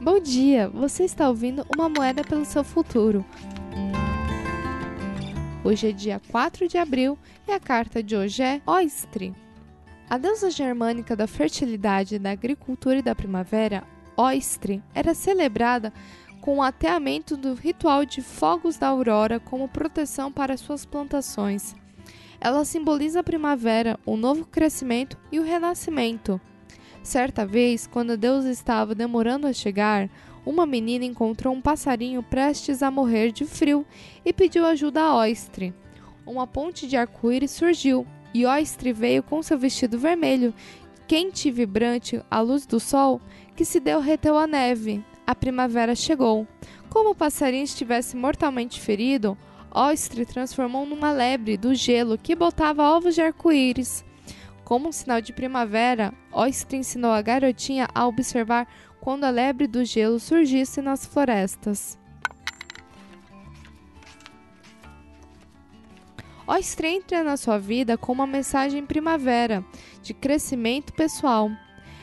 Bom dia, você está ouvindo Uma Moeda pelo Seu Futuro. Hoje é dia 4 de abril e a carta de hoje é Oistre. A deusa germânica da fertilidade, da agricultura e da primavera, Oistre, era celebrada com o ateamento do ritual de fogos da aurora como proteção para suas plantações. Ela simboliza a primavera, o novo crescimento e o renascimento. Certa vez, quando Deus estava demorando a chegar, uma menina encontrou um passarinho prestes a morrer de frio e pediu ajuda a Oistre. Uma ponte de arco-íris surgiu e Oistre veio com seu vestido vermelho, quente e vibrante à luz do sol, que se derreteu a neve. A primavera chegou. Como o passarinho estivesse mortalmente ferido, Oistre transformou numa lebre do gelo que botava ovos de arco-íris. Como um sinal de primavera, Oyster ensinou a garotinha a observar quando a lebre do gelo surgisse nas florestas. Oyster entra na sua vida com uma mensagem primavera, de crescimento pessoal.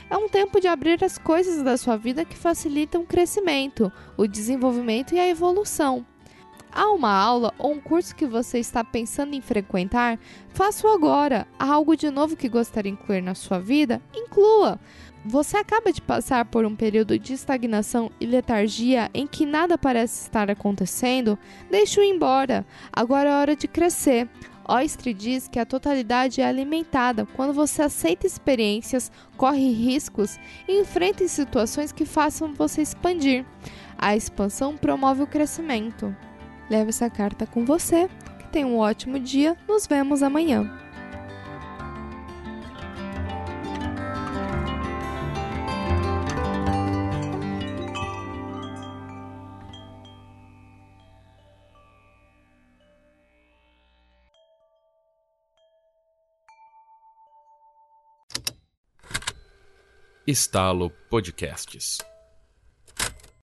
É um tempo de abrir as coisas da sua vida que facilitam o crescimento, o desenvolvimento e a evolução. Há uma aula ou um curso que você está pensando em frequentar? Faça-o agora. Há algo de novo que gostaria de incluir na sua vida? Inclua! Você acaba de passar por um período de estagnação e letargia em que nada parece estar acontecendo? Deixe-o embora. Agora é hora de crescer. Oistre diz que a totalidade é alimentada quando você aceita experiências, corre riscos e enfrenta situações que façam você expandir. A expansão promove o crescimento. Leve essa carta com você. Que tenha um ótimo dia. Nos vemos amanhã. Estalo Podcasts